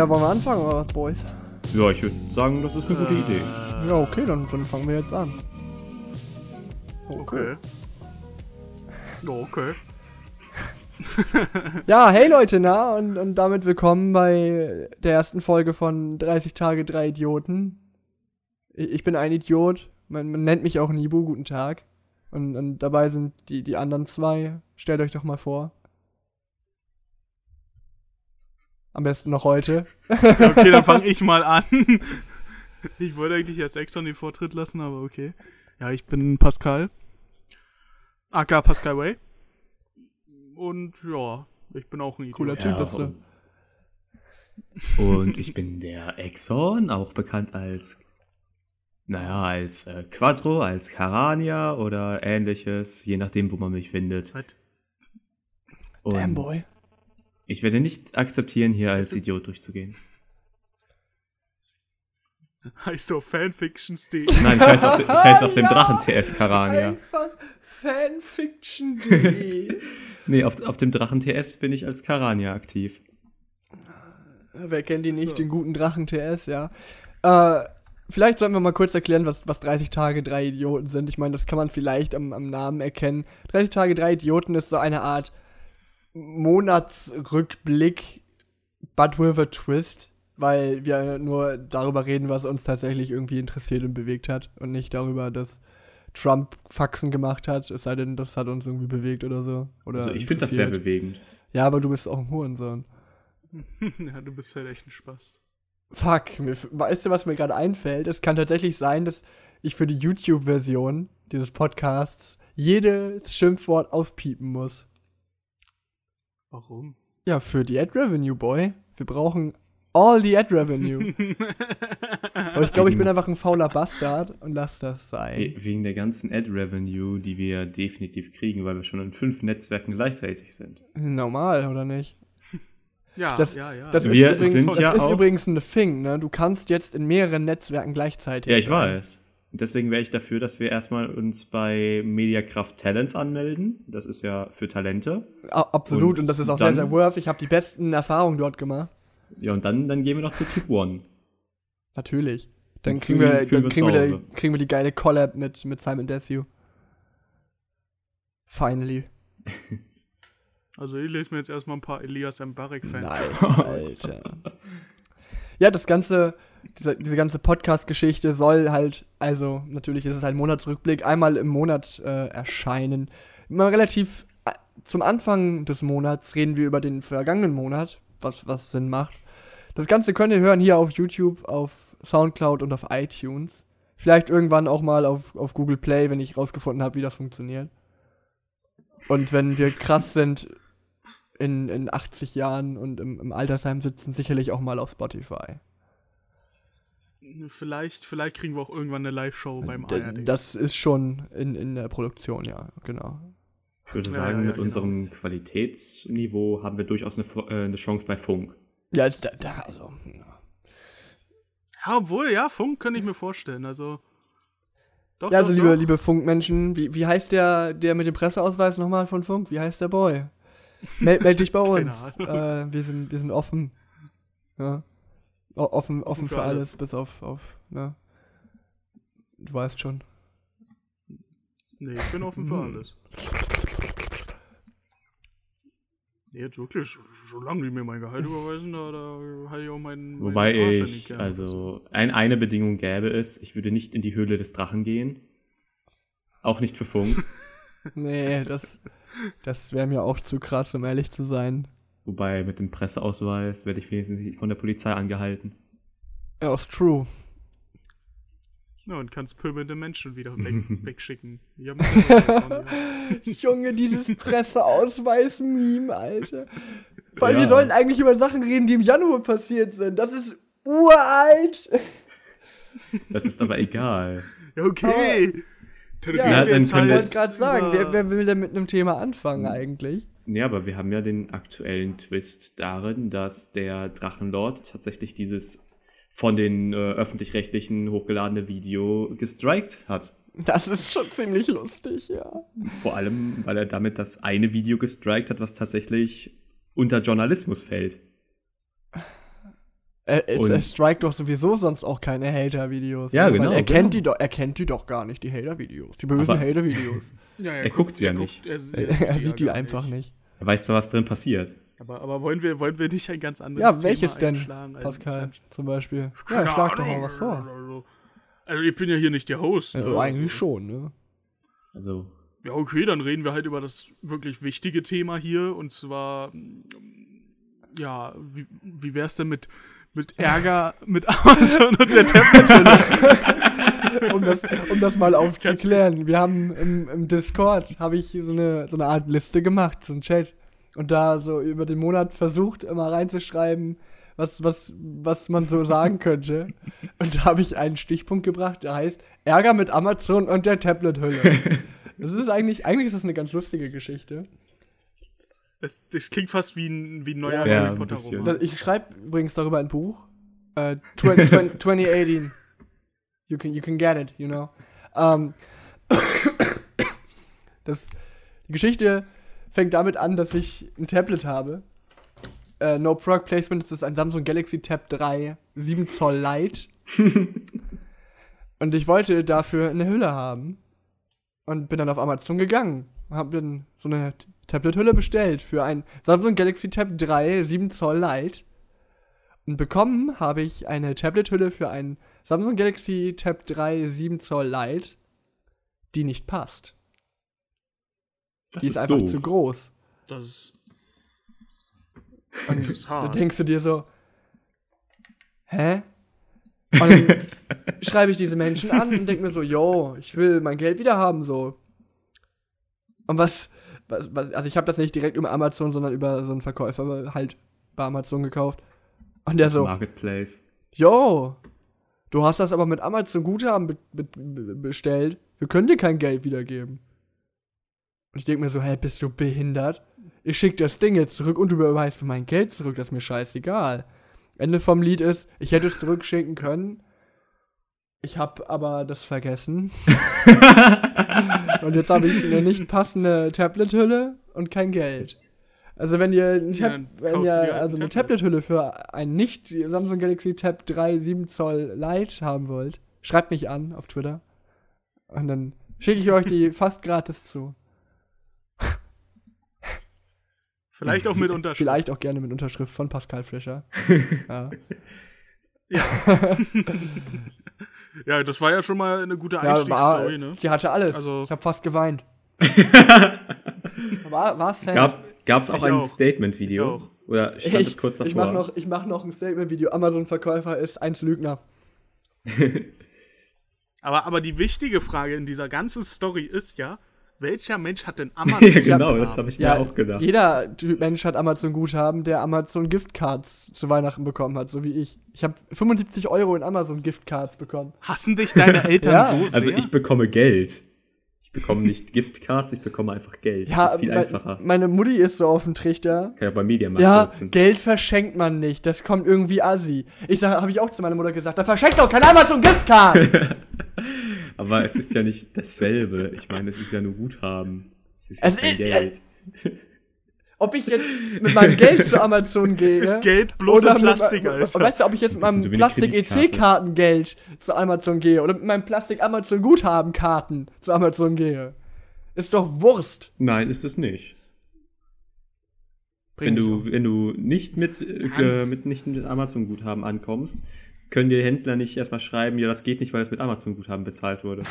Ja, wollen wir anfangen oder was, Boys? Ja, ich würde sagen, das ist eine gute Idee. Ja, okay, dann, dann fangen wir jetzt an. Okay. Okay. Ja, hey Leute, na, und, und damit willkommen bei der ersten Folge von 30 Tage, drei Idioten. Ich, ich bin ein Idiot, man, man nennt mich auch Nibu, guten Tag. Und, und dabei sind die, die anderen zwei. Stellt euch doch mal vor. Am besten noch heute. Okay, dann fange ich mal an. Ich wollte eigentlich erst extra den Vortritt lassen, aber okay. Ja, ich bin Pascal. AK Pascal Way. Und ja, ich bin auch ein Idiot. Cooler Typ bist du. Und ich bin der Exxon, auch bekannt als, naja, als äh, Quattro, als Carania oder ähnliches, je nachdem, wo man mich findet. Was? Und Damn, boy. Ich werde nicht akzeptieren, hier als Idiot durchzugehen. Heißt so Fanfictions.de. Nein, ich heiße auf, ich heiße auf dem Drachen-TS Carania. Einfach fanfiction.de. Nee, auf, auf dem Drachen-TS bin ich als Carania aktiv. Wer kennt ihn nicht, So. den guten Drachen TS, ja. Äh, vielleicht sollten wir mal kurz erklären, was, was 30 Tage, drei Idioten sind. Ich meine, das kann man vielleicht am, am Namen erkennen. 30 Tage, drei Idioten ist so eine Art Monatsrückblick, but with a twist, weil wir nur darüber reden, was uns tatsächlich irgendwie interessiert und bewegt hat und nicht darüber, dass Trump Faxen gemacht hat, es sei denn, das hat uns irgendwie bewegt oder so. Oder Also ich finde das sehr bewegend. Ja, aber du bist auch ein Hurensohn. ja, du bist halt echt ein Spaß. Fuck, mir, weißt du, was mir gerade einfällt? Es kann tatsächlich sein, dass ich für die YouTube-Version dieses Podcasts jedes Schimpfwort auspiepen muss. Warum? Ja, für die Ad Revenue, Boy. Wir brauchen all the Ad Revenue. Aber ich glaube, ich bin einfach ein fauler Bastard und lass das sein. We- Wegen der ganzen Ad-Revenue, die wir definitiv kriegen, weil wir schon in fünf Netzwerken gleichzeitig sind. Normal, oder nicht? Ja, Das- ja, ja. Das, ist, Wir übrigens, sind das ja ist auch- übrigens ein Thing, ne? Du kannst jetzt in mehreren Netzwerken gleichzeitig Ja, ich sein. weiß. Und deswegen wäre ich dafür, dass wir erstmal uns bei Mediakraft Talents anmelden. Das ist ja für Talente. Absolut, und, Und das ist auch dann- sehr, sehr worth. Ich habe die besten Erfahrungen dort gemacht. Ja, und dann, dann gehen wir noch zu Tube One. Natürlich. Dann kriegen fühlen- wir, fühlen dann wir kriegen wir, die, kriegen wir die geile Collab mit, mit Simon Desue. Finally. Also ich lese mir jetzt erstmal ein paar Elias Mbarek-Fans. Nice, Alter. Ja, das ganze, diese, diese ganze Podcast-Geschichte soll halt, also natürlich ist es halt Monatsrückblick, einmal im Monat äh, erscheinen. Immer relativ äh, zum Anfang des Monats reden wir über den vergangenen Monat, was, was Sinn macht. Das Ganze könnt ihr hören hier auf YouTube, auf Soundcloud und auf iTunes. Vielleicht irgendwann auch mal auf, auf Google Play, wenn ich rausgefunden habe, wie das funktioniert. Und wenn wir krass sind, in, in 80 Jahren und im, im Altersheim sitzen, sicherlich auch mal auf Spotify. Vielleicht, vielleicht kriegen wir auch irgendwann eine Live-Show beim D ARD. das ist schon in, in der Produktion, ja, genau. Ich würde sagen, ja, ja, mit genau. unserem Qualitätsniveau haben wir durchaus eine, äh, eine Chance bei Funk. Ja, also, da, da, also ja. Ja, obwohl, ja, Funk könnte ich mir vorstellen. Also. Doch, ja, also doch, liebe, doch. liebe Funkmenschen, wie, wie heißt der, der mit dem Presseausweis nochmal von Funk? Wie heißt der Boy? Meld, meld dich bei uns. Äh, wir, sind, wir sind offen. Ja. Offen, offen für, für alles. alles. bis auf, auf, ne? Du weißt schon. Nee, ich bin offen für Hm. alles. Nee, jetzt wirklich, so- solange die mir mein Gehalt überweisen, da, da hatte ich auch meinen. meinen Wobei Arsch ich, also ein, eine Bedingung gäbe es, ich würde nicht in die Höhle des Drachen gehen. Auch nicht für Funk. Nee, das, das wäre mir auch zu krass, um ehrlich zu sein. Wobei mit dem Presseausweis werde ich wenigstens nicht von der Polizei angehalten. Ja, ist true. Ja, und kannst pöbelnde Menschen wieder weg, wegschicken. Jetzt Junge, dieses Presseausweis-Meme, Alter. Vor allem, Ja. wir sollten eigentlich über Sachen reden, die im Januar passiert sind. Das ist uralt. Das ist aber egal. Ja, okay. Ja, Reden Na, wir dann jetzt können Ich wir- wollte gerade sagen, wer, wer will denn mit einem Thema anfangen eigentlich? Ja, aber wir haben ja den aktuellen Twist darin, dass der Drachenlord tatsächlich dieses von den äh, öffentlich-rechtlichen hochgeladene Video gestrikt hat. Das ist schon ziemlich lustig, ja. Vor allem, weil er damit das eine Video gestrikt hat, was tatsächlich unter Journalismus fällt. Er, er, er strikt doch sowieso sonst auch keine Hater-Videos. Ja, ne? genau, er kennt genau. die doch, er kennt die doch gar nicht, die Hater-Videos. Die bösen Hater-Videos. Ja, Er guckt sie ja nicht. er, er sieht die gar einfach nicht. Er weiß doch, was drin passiert. Aber, aber wollen, wir, wollen wir nicht ein ganz anderes Ja, Thema welches denn, einschlagen? Ein- Pascal, zum Beispiel? Ja, schlag doch mal was vor. Also, also ich bin ja hier nicht der Host. Ja, ne? eigentlich schon, ne? Also, Ja, okay, dann reden wir halt über das wirklich wichtige Thema hier und zwar, ja, wie, wie wär's denn mit, mit Ärger mit Amazon und der Tablet? um, das, um das mal aufzuklären. Wir haben im, im Discord, habe ich so eine, so eine Art Liste gemacht, so ein Chat. Und da so über den Monat versucht, immer reinzuschreiben, was, was, was man so sagen könnte. Und da habe ich einen Stichpunkt gebracht, der heißt Ärger mit Amazon und der Tablet-Hülle. Das ist eigentlich, eigentlich ist das eine ganz lustige Geschichte. Das, das klingt fast wie ein, wie ein neuer Ja, Harry Potter. Roman. Ich schreibe übrigens darüber ein Buch. Äh, 20, 20, 2018. You can, you can get it, you know. Ähm, das, die Geschichte fängt damit an, dass ich ein Tablet habe. Äh, no Product Placement, das ist ein Samsung Galaxy Tab 3 7 Zoll Lite. Und ich wollte dafür eine Hülle haben. Und bin dann auf Amazon gegangen. Hab dann so eine Tablet-Hülle bestellt für ein Samsung Galaxy Tab 3 7 Zoll Lite. Und bekommen habe ich eine Tablet-Hülle für ein Samsung Galaxy Tab 3 7 Zoll Lite, die nicht passt. das die ist, einfach doof. zu groß. Das ist, Und das ist da hart. denkst du dir so, hä? Und dann schreibe ich diese Menschen an und denke mir so, yo, ich will mein Geld wieder haben, so. Und was, was, was also ich habe das nicht direkt über Amazon, sondern über so einen Verkäufer halt bei Amazon gekauft. Und der so, Marketplace. yo, du hast das aber mit Amazon Guthaben be be be bestellt, wir können dir kein Geld wiedergeben. Und ich denke mir so, hä, bist du behindert? Ich schick das Ding jetzt zurück und du überweist mir mein Geld zurück, das ist mir scheißegal. Ende vom Lied ist, ich hätte es zurückschicken können. Ich habe aber das vergessen. und jetzt habe ich eine nicht passende Tablet-Hülle und kein Geld. Also wenn ihr, ein Ja, Tab wenn ihr halt also ein eine Tablet. Tablet-Hülle für ein nicht Samsung Galaxy Tab 3 7 Zoll Lite haben wollt, schreibt mich an auf Twitter. Und dann schicke ich euch die fast gratis zu. Vielleicht auch mit Unterschrift. Vielleicht auch gerne mit Unterschrift von Pascal Fischer. ja. Ja, das war ja schon mal eine gute Ja, Einstiegsstory, ne? sie hatte alles. Also- ich habe fast geweint. war, war sad. Gab, gab's auch Ich ein Statement-Video? Oder stand es ich, kurz davor? ich mach noch, ich mach noch ein Statement-Video. Amazon-Verkäufer ist eins Lügner. Aber, aber die wichtige Frage in dieser ganzen Story ist ja, welcher Mensch hat denn Amazon? ja, genau, das habe ich Ja, mir auch gedacht. jeder Mensch hat Amazon-Guthaben, der Amazon-Giftcards zu Weihnachten bekommen hat, so wie ich. Ich habe 75 Euro in Amazon-Giftcards bekommen. Hassen dich deine Eltern Ja. so sehr? Also ich bekomme Geld. Ich bekomme nicht Giftcards, ich bekomme einfach Geld. Ja, das ist viel mein- einfacher. meine Mutti ist so auf dem Trichter. Kann ja bei Mediamarkt Ja, nutzen. Geld verschenkt man nicht. Das kommt irgendwie assi. Ich habe ich auch zu meiner Mutter gesagt, da verschenkt doch kein Amazon Giftcard. Aber es ist ja nicht dasselbe. Ich meine, es ist ja nur Guthaben. Es ist ja Es kein ist- Geld. ob ich jetzt mit meinem Geld zu Amazon gehe. ist Geld bloß oder Plastik, mit, Alter. Weißt du, ob ich jetzt mit meinem Bisschen so wie eine Plastik Kreditkarte. EC-Kartengeld zu Amazon gehe oder mit meinem Plastik Amazon Guthabenkarten zu Amazon gehe. Ist doch Wurst. Nein, ist es nicht. Bring Wenn du, um. wenn du nicht mit, äh, mit, nicht mit Amazon-Guthaben ankommst, können dir Händler nicht erstmal schreiben, ja, das geht nicht, weil es mit Amazon-Guthaben bezahlt wurde.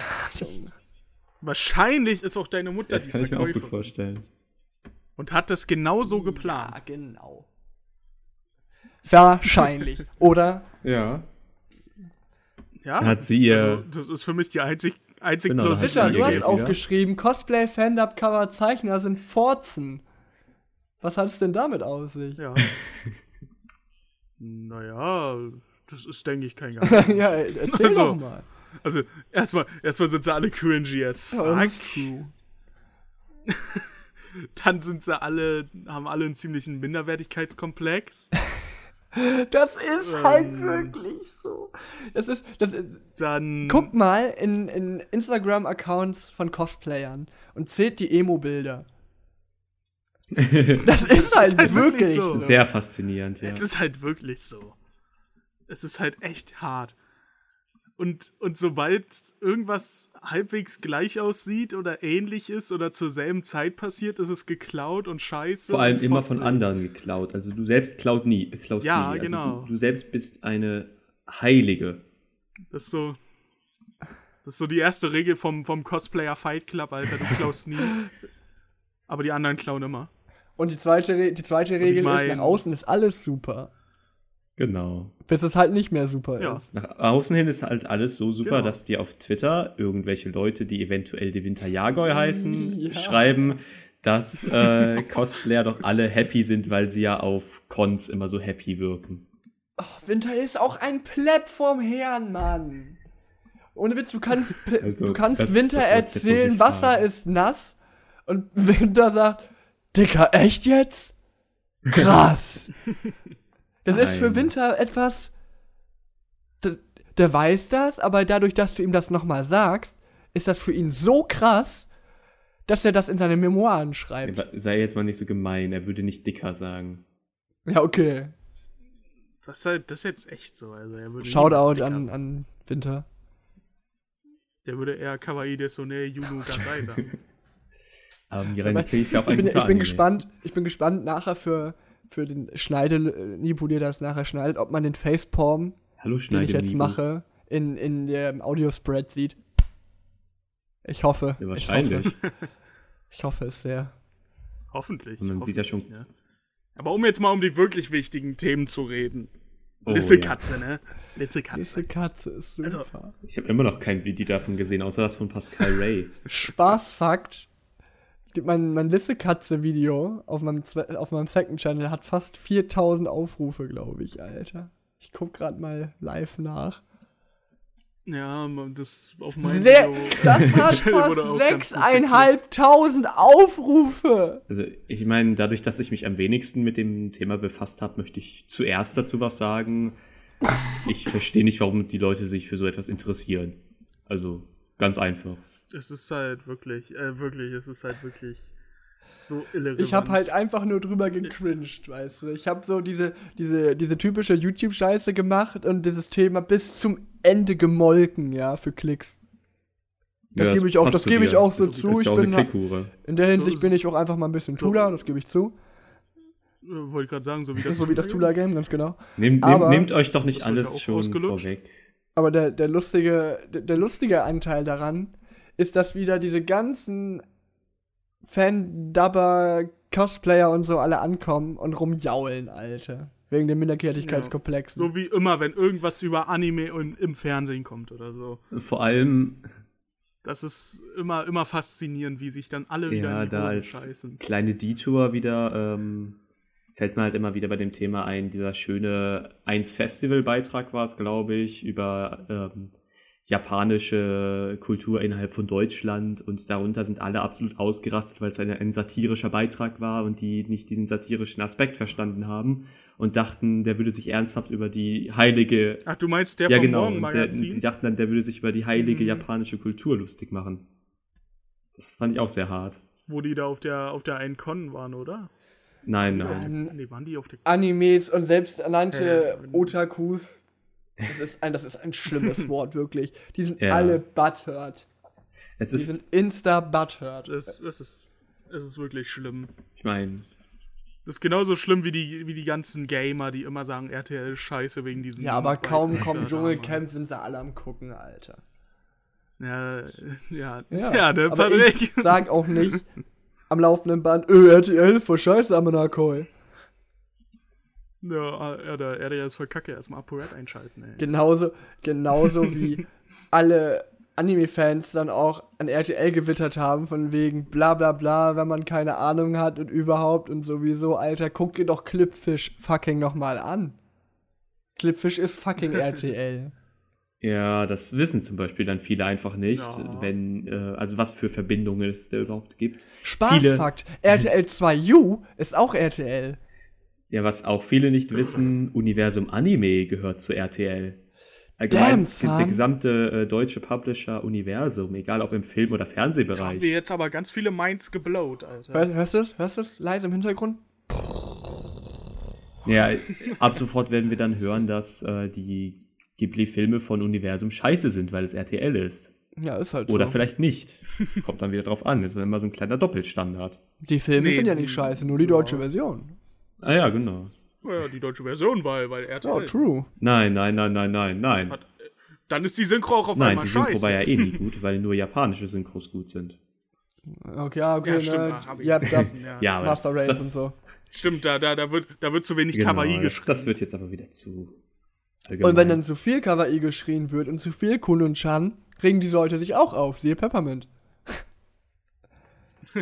Wahrscheinlich ist auch deine Mutter Das die kann ich mir auch gut vorstellen. und hat das genau so geplant. Ja, genau. Wahrscheinlich. Oder? Ja. Ja? Hat sie ihr. also, das ist für mich die einzig, einzig Genau, ihr du hast Geld wieder. aufgeschrieben, Cosplay, Fan-Up, Cover, Zeichner sind Forzen. Was hat es denn damit auf sich? Ja. naja, das ist, denke ich, kein Geheimnis. ja, erzähl Also, doch mal. Also, erstmal, erstmal sind sie alle cringy as Ja, fuck. das ist true. Dann sind sie alle, haben alle einen ziemlichen Minderwertigkeitskomplex. Das ist Ähm. halt wirklich so. Das ist, das ist, Dann. guckt mal in, in Instagram-Accounts von Cosplayern und zählt die Emo-Bilder. Das ist halt halt wirklich wirklich so. so. Sehr faszinierend, ja. Es ist halt wirklich so. Es ist halt echt hart. Und, und sobald irgendwas halbwegs gleich aussieht oder ähnlich ist oder zur selben Zeit passiert, ist es geklaut und scheiße. Vor allem und immer von anderen geklaut. Also du selbst klaut nie, klaust Ja, nie. Also genau. du, du selbst bist eine Heilige. Das ist so. Das ist so die erste Regel vom, vom Cosplayer Fight Club, Alter. Du klaust nie. Aber die anderen klauen immer. Und die zweite, die zweite Regel mein- ist, nach außen ist alles super. Genau. Bis es halt nicht mehr super Ja. ist. Nach außen hin ist halt alles so super, Genau. dass dir auf Twitter irgendwelche Leute, die eventuell die Winter Jagoi heißen, Ja. schreiben, dass äh, Cosplayer doch alle happy sind, weil sie ja auf Cons immer so happy wirken. Oh, Winter ist auch ein Pleb vom Herrn, Mann. Ohne Witz, du kannst, Also, du kannst das- Winter das das erzählen, ich Wasser sagen. ist nass. Und Winter sagt, Dicker, echt jetzt? Krass. Das ist für. Winter etwas. Der, der weiß das, aber dadurch, dass du ihm das nochmal sagst, ist das für ihn so krass, dass er das in seine Memoiren schreibt. Sei jetzt mal nicht so gemein, er würde nicht dicker sagen. Ja, okay. Das ist, halt, das ist jetzt echt so. Also er würde Shoutout an, an Winter. Der würde eher Kawaii Desone Yunu Gasai sagen. Aber Kill ist ja auch Ich bin, ich bin gespannt, ich bin gespannt nachher für, für den Schneide, äh, der das nachher schneidet, ob man den Facepalm, Hallo den ich jetzt mache, in, in dem Audiospread sieht. Ich hoffe. Ja, wahrscheinlich. Ich hoffe, ich hoffe es sehr. Hoffentlich. Und man sieht ja schon- hoffentlich, Aber um jetzt mal um die wirklich wichtigen Themen zu reden. Oh, Lisse ja. Katze, ne? Lisse Katze. Diese Katze ist super. Also- Ich habe immer noch kein Video davon gesehen, außer das von Pascal Ray. Spaßfakt. Mein, mein Lisse-Katze-Video auf meinem, zwe- auf meinem Second Channel hat fast 4000 Aufrufe, glaube ich, Alter. Ich guck gerade mal live nach. Ja, das auf meinem Sehr, Video, äh, das hat fast auch ganz gut sechseinhalbtausend Aufrufe. Also ich meine, dadurch, dass ich mich am wenigsten mit dem Thema befasst habe, möchte ich zuerst dazu was sagen. Ich verstehe nicht, warum die Leute sich für so etwas interessieren. Also ganz einfach. Es ist halt wirklich, äh, wirklich, es ist halt wirklich so irrelevant. Ich habe halt einfach nur drüber gecringed, weißt du. Ich habe so diese, diese, diese typische YouTube-Scheiße gemacht und dieses Thema bis zum Ende gemolken, ja, für Klicks. Das Ja, gebe ich auch- das gebe ich auch so Das zu. Ist Ich auch bin eine. In der Hinsicht ist bin ich auch einfach mal ein bisschen So. Tula, das gebe ich zu. Äh, Wollte ich gerade sagen, so wie Das so wie das Tula-Game, ganz genau. Nehmt, Aber- nehmt, euch doch nicht alles schon vorweg. Aber der, der, lustige, der, der lustige Anteil daran ist, dass wieder diese ganzen Fan-Dubber, Cosplayer und so alle ankommen und rumjaulen, Alter. Wegen den Minderwertigkeitskomplexen. So wie immer, wenn irgendwas über Anime und im Fernsehen kommt oder so. Vor allem, Das ist immer, immer faszinierend, wie sich dann alle wieder ja, in die da Hose als scheißen. kleine Detour wieder, ähm, fällt mir halt immer wieder bei dem Thema ein, dieser schöne 1-Festival-Beitrag war es, glaube ich, über ähm, japanische Kultur innerhalb von Deutschland und darunter sind alle absolut ausgerastet, weil es ein, ein satirischer Beitrag war und die nicht diesen satirischen Aspekt verstanden haben und dachten, der würde sich ernsthaft über die heilige Ach, du meinst der ja, vom genau. Der, Morgenmagazin? die dachten dann, der würde sich über die heilige Mhm. japanische Kultur lustig machen. Das fand ich auch sehr hart. wo die da auf der, auf der einen Con waren, oder? Nein, nein. Ähm, Nee, waren die auf der Animes und selbsternannte Äh, Otakus. Das ist ein, das ist ein schlimmes Wort, wirklich. Die sind Ja. alle butthurt. Es Die ist, sind insta-butthurt. Das, das, ist, das ist wirklich schlimm. ich meine, Das ist genauso schlimm wie die, wie die ganzen Gamer, die immer sagen, RTL ist scheiße wegen diesen. Ja, aber kaum da Dschungelcamp, sind sie alle am gucken, Alter. Ja, ja, ja, ne, aber Patrick. ich sag auch nicht am laufenden Band, öh, RTL, voll scheiße, Amenakoi. Ja, ja, der RTL ist voll kacke. Erstmal ApoRed einschalten, ey. Genauso, genauso wie alle Anime-Fans dann auch an RTL gewittert haben, von wegen bla bla bla, wenn man keine Ahnung hat und überhaupt und sowieso, Alter, guck dir doch Clipfish fucking nochmal an. Clipfish ist fucking RTL. ja, das wissen zum Beispiel dann viele einfach nicht, Ja. wenn, äh, also was für Verbindungen es da überhaupt gibt. Spaßfakt, RTL 2U ist auch RTL. Ja, was auch viele nicht wissen, Universum Anime gehört zu RTL. Damn, Allgemein, son. der gesamte äh, deutsche Publisher Universum, egal ob im Film- oder Haben Fernsehbereich. wir jetzt aber ganz viele Minds geblowt, Alter. Hör, hörst du es? Hörst du es? Leise im Hintergrund? Ja, ab sofort werden wir dann hören, dass äh, die Ghibli-Filme von Universum scheiße sind, weil es RTL ist. Ja, ist halt Oder so. vielleicht nicht. Kommt dann wieder drauf an. Das ist immer so ein kleiner Doppelstandard. Die Filme Nee, sind ja nicht scheiße, nur die ja. deutsche Version. Ah ja, genau. Ja, die deutsche Version, weil, weil RTL. Oh, true. Nein, nein, nein, nein, nein, nein. Hat- Dann ist die Synchro auch auf Nein, einmal die Synchro scheiße. war ja eh nie gut, weil nur japanische Synchros gut sind. Okay, ja, okay, Ja, stimmt, ne, hab ich da vergessen, ja. Ja, aber Master das, Race das, und so. Stimmt, da, da, da, wird, da wird zu wenig genau, Kawaii das, geschrieben. das wird jetzt aber wieder zu. Und wenn dann zu viel Kawaii geschrien wird und zu viel Kun und Chan, regen die Leute sich auch auf, siehe Peppermint.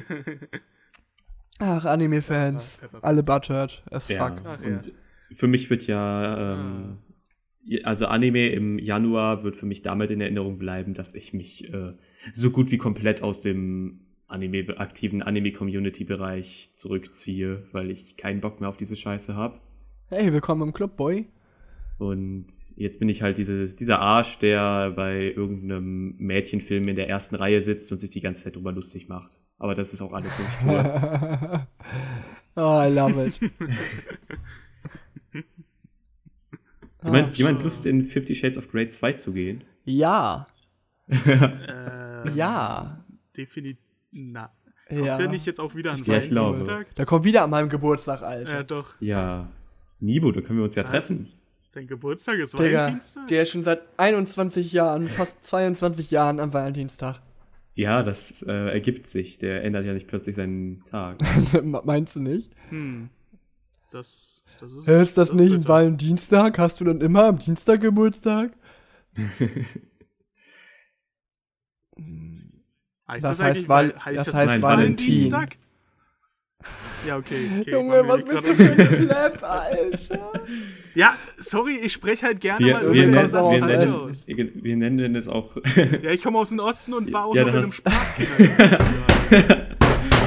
Ach, Anime-Fans. Alle butthurt as ja, fuck. Ach, ja. und für mich wird ja, ähm, also Anime im Januar wird für mich damit in Erinnerung bleiben, dass ich mich äh, so gut wie komplett aus dem Anime, aktiven Anime-Community-Bereich zurückziehe, weil ich keinen Bock mehr auf diese Scheiße habe. Hey, willkommen im Club, Boy. Und jetzt bin ich halt dieses, dieser Arsch, der bei irgendeinem Mädchenfilm in der ersten Reihe sitzt und sich die ganze Zeit drüber lustig macht. Aber das ist auch alles, was ich tue. oh, I love it. jemand, Ah, jemand Lust, in Fifty Shades of Grey 2 zu gehen? Ja, Ähm, ja, Definitiv. Na. Kommt ja. der nicht jetzt auch wieder an Ja, ich glaube. Valentinstag? Da kommt wieder an meinem Geburtstag, Alter. Ja, doch. Ja. Nibo, da können wir uns ja Was? treffen. Dein Geburtstag ist Digga, Valentinstag? der ist schon seit 21 Jahren, fast 22 Jahren am Valentinstag. Ja, das äh, ergibt sich. Der ändert ja nicht plötzlich seinen Tag. Meinst du nicht? Hm. Das, das ist. Hä, Ist das nicht ein. Valentinstag? Hast du dann immer am Dienstag Geburtstag? Heißt Das das, heißt eigentlich, Val- heißt das das, heißt Nein, Valentinstag? Ja, okay. okay Junge, was bist du für ein Pleb, Alter? Ja, sorry, ich spreche halt gerne Wir, mal wir, über nennen, wir, nennen, aus. es- wir nennen es auch. Ja, ich komme aus dem Osten und war auch Ja, noch in dann einem hast- Sprachkindergarten.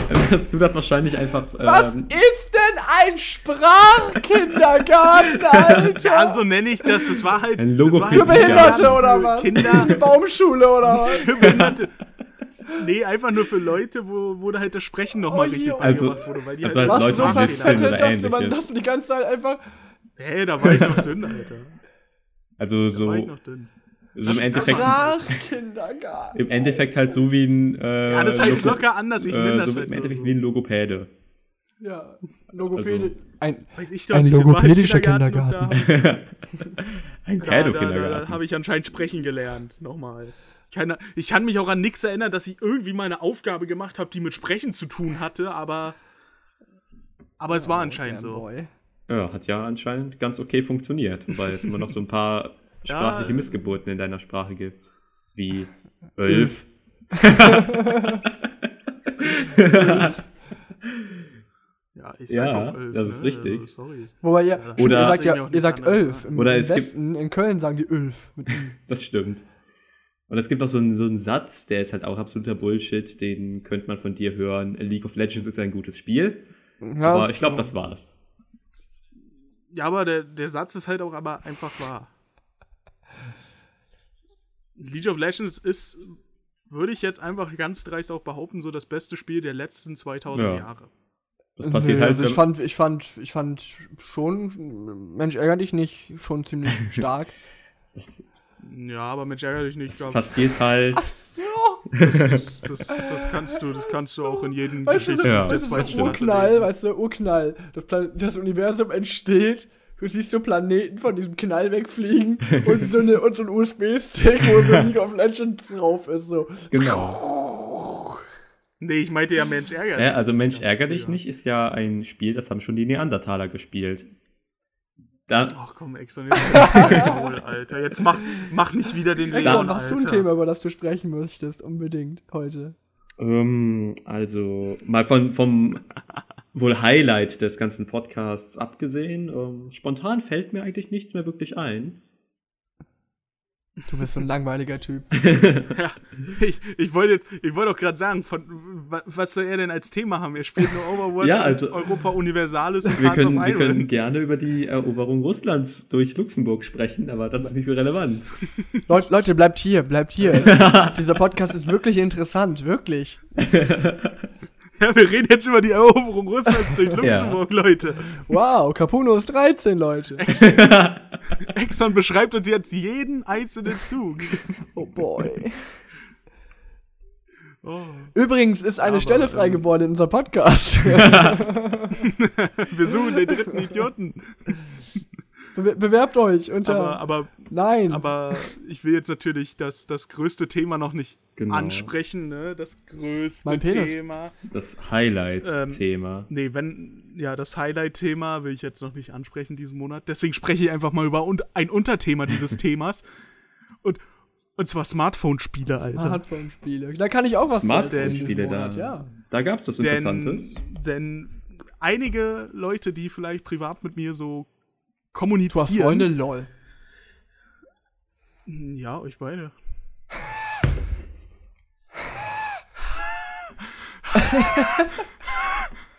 dann hast du das wahrscheinlich einfach. Was ähm, ist denn ein Sprachkindergarten, Alter? Ja, so nenne ich das. Das war halt. Ein das war für halt Behinderte oder was? Kinder. Baumschule oder was? Für Behinderte. Nee, einfach nur für Leute, wo, wo da halt das Sprechen nochmal Oh, richtig. Also- beigebracht wurde. Weil die also halt, halt Leute, so oder dass du, man, du die ganze Zeit einfach... hey, da war ich noch dünn, Alter. also Da war ich so, noch dünn. so im Endeffekt. Sprachkindergarten. Im Endeffekt halt so wie ein. Äh, Ja, das heißt Logo- locker anders. Ich nenne äh, das so halt im Endeffekt so. wie ein Logopäde. Ja, Logopäde. Also- ein, Weiß ich doch Ein nicht. Logopädischer Kindergarten und ein Da, da, da, da Pädo-Kindergarten. habe ich anscheinend sprechen gelernt. Nochmal. Keine, ich kann mich auch an nichts erinnern, dass ich irgendwie mal eine Aufgabe gemacht habe, die mit Sprechen zu tun hatte, aber. Aber es war anscheinend so. boy. Ja, hat ja anscheinend ganz okay funktioniert, wobei es immer noch so ein paar Ja. sprachliche Missgeburten in deiner Sprache gibt. Wie Ölf. Ja, ich Ja, sag auch elf, das ist ne? richtig. Also, sorry. Wobei ihr, Oder- ihr sagt ja, ihr sagt Ölf. Im, Oder im es gibt- Westen, in Köln sagen die Ölf. Das stimmt. Und es gibt auch so einen, so einen Satz, der ist halt auch absoluter Bullshit, den könnte man von dir hören. League of Legends ist ein gutes Spiel. Ja, aber ich glaube, das war's. Ja, aber der, der Satz ist halt auch aber einfach wahr. League of Legends ist, würde ich jetzt einfach ganz dreist auch behaupten, so das beste Spiel der letzten 2000 Ja. Jahre. Das passiert Nö, halt. also ich fand, ich fand, ich fand schon, Mensch, ärger dich nicht, schon ziemlich stark. das, Ja, aber Mensch, ärgere dich nicht. das glaub, passiert halt. so, das, das, das, das kannst du, das kannst du auch in jedem weißt du, so, Ja, das ist das. Urknall, weißt du, Urknall. Das, das Universum entsteht, du siehst so Planeten von diesem Knall wegfliegen und so, eine, und so ein USB-Stick, wo so League of Legends drauf ist, so. Genau. Nee, ich meinte ja Mensch, ärgere dich. Ja, also Mensch, ärger dich Ja. nicht ist ja ein Spiel, das haben schon die Neandertaler gespielt. Da, Ach komm, Exxon, jetzt Alter. Jetzt mach, mach nicht wieder den Leon, komm, hast du ein. Thema, über das du sprechen möchtest, unbedingt, heute? ähm, also mal von, vom wohl Highlight des ganzen Podcasts abgesehen, ähm, spontan fällt mir eigentlich nichts mehr wirklich ein. Du bist so ein langweiliger Typ. Ja, ich, ich wollte jetzt, ich wollte auch gerade sagen, von, wa- was soll er denn als Thema haben? Er spielt nur Overwatch, Ja, also- Europa Universalis und Wir können, wir können gerne über die Eroberung Russlands durch Luxemburg sprechen, aber das ist nicht so relevant. Leut, Leute, bleibt hier, bleibt hier. Dieser Podcast ist wirklich interessant, wirklich. Ja, wir reden jetzt über die Eroberung Russlands durch Ja. Luxemburg, Leute. Wow, Capuno ist 13, Leute. Exxon beschreibt uns jetzt jeden einzelnen Zug. Oh boy. Oh. Übrigens ist eine Aber, Stelle frei ähm, geworden in unserem Podcast. Wir suchen den dritten Idioten. Be bewerbt euch unter. Aber, aber, Nein. aber ich will jetzt natürlich das, das größte Thema noch nicht Genau. ansprechen, ne? Das größte. Thema. Das Highlight-Thema. Nee, wenn, ja, das Highlight-Thema will ich jetzt noch nicht ansprechen diesen Monat. Deswegen spreche ich einfach mal über un ein Unterthema dieses Themas. Und, und zwar Smartphone-Spiele, Alter. Smartphone-Spiele. Da kann ich auch was Smartphone-Spiele, da, Ja. da gab es was Interessantes. Denn, denn einige Leute, die vielleicht privat mit mir so Du hast kommunizieren. Freunde, lol. Ja, euch beide.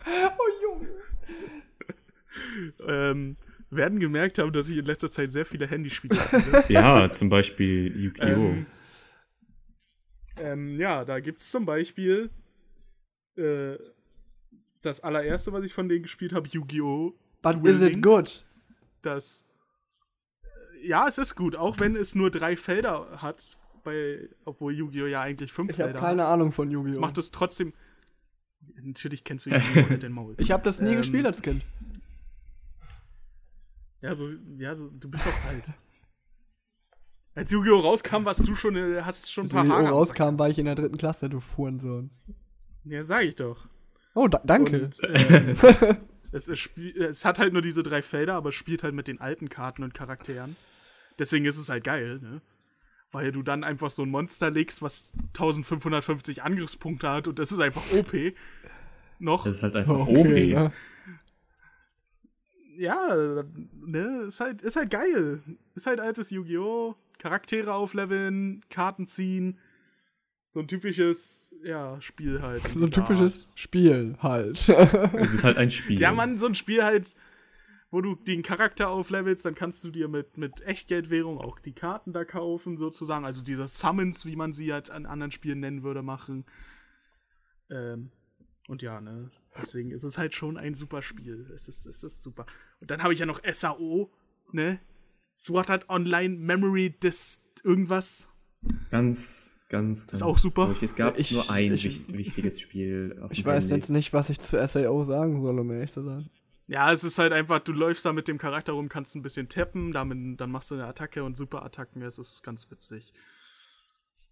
Oh Junge. Ähm, werden gemerkt haben, dass ich in letzter Zeit sehr viele Handyspiele spiele. Ja, zum Beispiel Yu-Gi-Oh! Ähm, ähm, ja, da gibt's zum Beispiel äh, das allererste, was ich von denen gespielt habe, Yu-Gi-Oh! But Duel is it Links. good? Das äh, ja, es ist gut, auch wenn es nur drei Felder hat, bei, obwohl Yu-Gi-Oh! ja eigentlich fünf Ich habe Felder keine hat. Ahnung von Das Yu-Gi-Oh! macht es trotzdem. Natürlich kennst du Yu-Gi-Oh! mit den Maul. Ich habe das nie Ähm, gespielt als Kind. Ja, so, ja so, du bist auch alt. Als Yu-Gi-Oh! rauskam, warst du schon, äh, hast schon ein Als paar Yu-Gi-Oh! Haare. am rauskam, war ich in der dritten Klasse, du Fuhrensohn. Ja, sag ich doch. Oh, da danke. Und, ähm, es, es, spiel, es hat halt nur diese drei Felder, aber es spielt halt mit den alten Karten und Charakteren. Deswegen ist es halt geil, ne? Weil du dann einfach so ein Monster legst, was 1550 Angriffspunkte hat und das ist einfach OP. Noch. Das ist halt einfach okay, OP. ja. ja, ne, ist halt, ist halt geil. Ist halt altes Yu-Gi-Oh! Charaktere aufleveln, Karten ziehen. So ein typisches, ja, Spiel halt. So ein typisches Spiel halt. Es ist halt ein Spiel. Ja, Mann, so ein Spiel halt, wo du den Charakter auflevelst, dann kannst du dir mit, mit Echtgeldwährung auch die Karten da kaufen, sozusagen. Also diese Summons, wie man sie jetzt an anderen Spielen nennen würde, machen. Ähm, und ja, ne. Deswegen ist es halt schon ein super Spiel. Es ist, es ist super. Und dann habe ich ja noch SAO, ne? Sword Art Online Memory Dis irgendwas. Ganz, ganz, ganz. auch super. ruhig. Es gab Ich- nur ein ich- wicht- wichtiges Spiel. Auf Ich dem weiß Handy. jetzt nicht, was ich zu SAO sagen soll, um ehrlich zu sein. Ja, es ist halt einfach, du läufst da mit dem Charakter rum, kannst ein bisschen tappen, damit, dann machst du eine Attacke und Superattacken, es ist ganz witzig.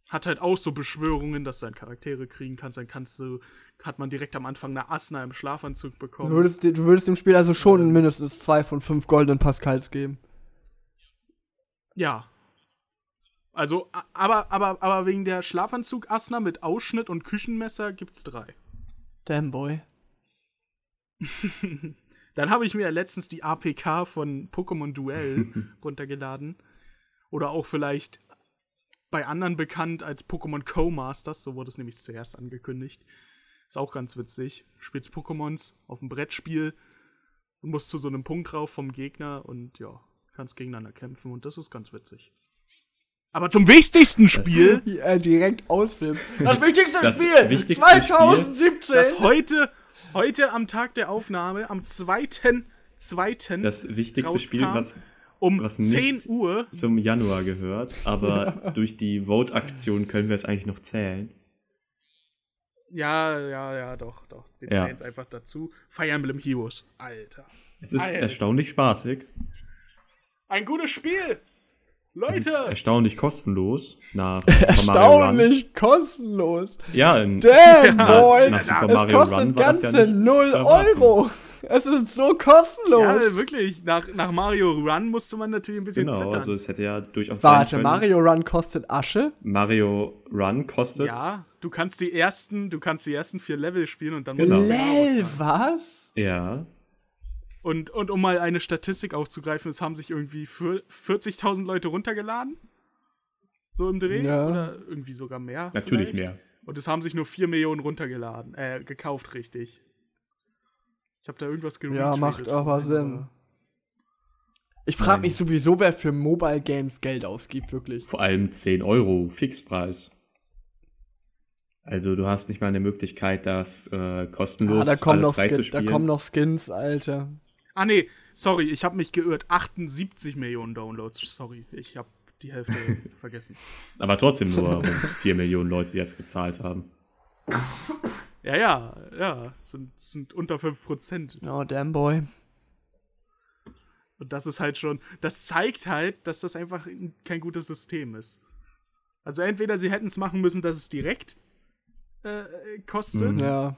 Hat halt auch so Beschwörungen, dass du dann Charaktere kriegen kannst, dann kannst du, hat man direkt am Anfang eine Asna im Schlafanzug Du bekommen. würdest, du würdest dem Spiel also schon mindestens zwei von fünf goldenen Pascals geben. Ja. Also, aber, aber, aber wegen der Schlafanzug Asna mit Ausschnitt und Küchenmesser gibt's drei. Damn boy. Dann habe ich mir letztens die APK von Pokémon Duell runtergeladen. Oder auch vielleicht bei anderen bekannt als Pokémon Co-Masters, so wurde es nämlich zuerst angekündigt. Ist auch ganz witzig. Spielst Pokémons auf dem Brettspiel und musst zu so einem Punkt drauf vom Gegner und ja, kannst gegeneinander kämpfen und das ist ganz witzig. Aber zum wichtigsten Spiel, Ja, direkt ausflippen. Das wichtigste Das Spiel! wichtigste 2017! das heute, heute am Tag der Aufnahme, am 2.2. Das wichtigste Spiel, was um was 10 nicht- Uhr zum Januar gehört, aber durch die Vote-Aktion können wir es eigentlich noch zählen. Ja, ja, ja, doch, doch. Wir Ja. zählen es einfach dazu. Fire Emblem Heroes. Alter. Es ist Alter. erstaunlich spaßig. Ein gutes Spiel! Leute! erstaunlich kostenlos nach Super Mario Run. Erstaunlich kostenlos. Ja, in, Damn, boy! nach Super es Mario kostet Run ja ganze nichts 0 zu erwarten. Euro. Es ist so kostenlos. Ja, wirklich. Nach, nach Mario Run musste man natürlich ein bisschen Genau, zittern. also es hätte ja durchaus sein Warte. Mario Run kostet Asche? Mario Run kostet ja, du kannst die ersten, du kannst die ersten vier Level spielen und dann musst Genau. du 10 Euro Lel, zahlen. was? ja, Und, und um mal eine Statistik aufzugreifen, es haben sich irgendwie für 40.000 Leute runtergeladen. So im Dreh. Ja. Oder irgendwie sogar mehr. natürlich vielleicht. mehr. Und es haben sich nur 4 Millionen runtergeladen. Äh, gekauft, richtig. Ich habe da irgendwas Ja, geretweetet macht aber Sinn. Ich frage mich sowieso, wer für Mobile Games Geld ausgibt, wirklich. Vor allem 10 Euro Fixpreis. Also du hast nicht mal eine Möglichkeit, das äh, kostenlos Ah, da kommen, alles noch Skin, da kommen noch Skins, Alter. Ah, nee, sorry, ich habe mich geirrt. 78 Millionen Downloads. Sorry, ich habe die Hälfte vergessen. Aber trotzdem nur rund 4 Millionen Leute, die das gezahlt haben. Ja, ja, ja, sind, sind unter 5%. Oh, damn boy. Und das ist halt schon, das zeigt halt, dass das einfach ein- kein gutes System ist. Also entweder sie hätten es machen müssen, dass es direkt äh, kostet. Ja.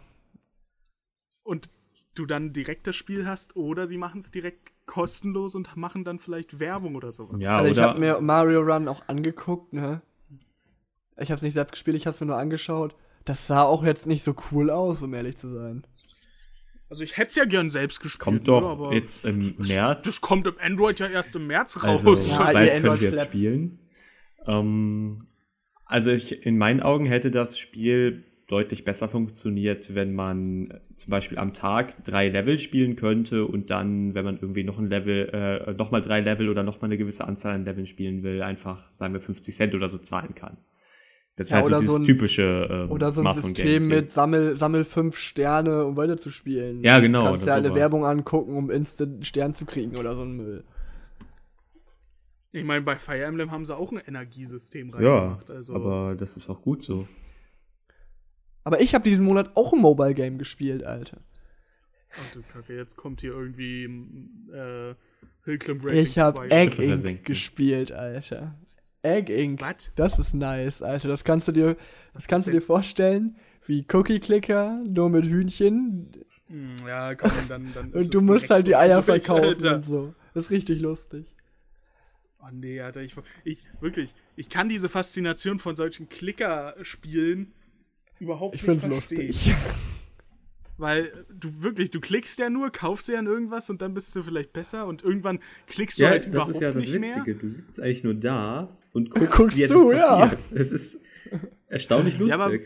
und du dann direkt das Spiel hast, oder sie machen es direkt kostenlos und machen dann vielleicht Werbung oder sowas. Ja, also ich oder habe mir Mario Run auch angeguckt, ne? Ich habe es nicht selbst gespielt, ich habe es mir nur angeschaut. Das sah auch jetzt nicht so cool aus, um ehrlich zu sein. Also ich hätte es ja gern selbst gespielt. kommt ne, doch aber jetzt im das, März. Das kommt im Android ja erst im März raus. Also Ja, bald die können wir es Android-Flaps. spielen. Ähm, also ich, in meinen Augen hätte das Spiel deutlich besser funktioniert, wenn man zum Beispiel am Tag drei Level spielen könnte und dann, wenn man irgendwie noch ein Level, äh, nochmal drei Level oder nochmal eine gewisse Anzahl an Leveln spielen will, einfach, sagen wir, 50 Cent oder so zahlen kann. Das ist Ja, halt so oder dieses so ein- typische ähm, Oder so ein Smartphone-Game. System mit Sammel, Sammel fünf Sterne, um weiter zu spielen. Ja, genau, Du kannst ja alle sowas. Werbung angucken, um instant einen Stern zu kriegen oder so ein Müll. Ich meine, bei Fire Emblem haben sie auch ein Energiesystem Ja, reingemacht. also aber das ist auch gut so. Aber ich habe diesen Monat auch ein Mobile Game gespielt, Alter. Ach du Kacke, jetzt kommt hier irgendwie äh, Hillclimb Racing Ich habe 2. Egg Inc. gespielt, Alter. Egg Inc. Was? Das ist nice, Alter. Das kannst du dir, das kannst du dir vorstellen, wie Cookie Clicker, nur mit Hühnchen. Hm, ja, komm, dann, dann ist Und du musst halt die Eier verkaufen Alter. und so. Das ist richtig lustig. Oh nee, Alter, ich, ich wirklich, ich kann diese Faszination von solchen Klicker-Spielen überhaupt Ich nicht find's verstehen. lustig. Weil du wirklich, du klickst ja nur, kaufst ja an irgendwas und dann bist du vielleicht besser und irgendwann klickst du Ja, halt das überhaupt ist ja das nicht Witzige. mehr. Du sitzt eigentlich nur da und guckst, Guckst wie zu, etwas ja. passiert. Es ist erstaunlich lustig. Ja, aber-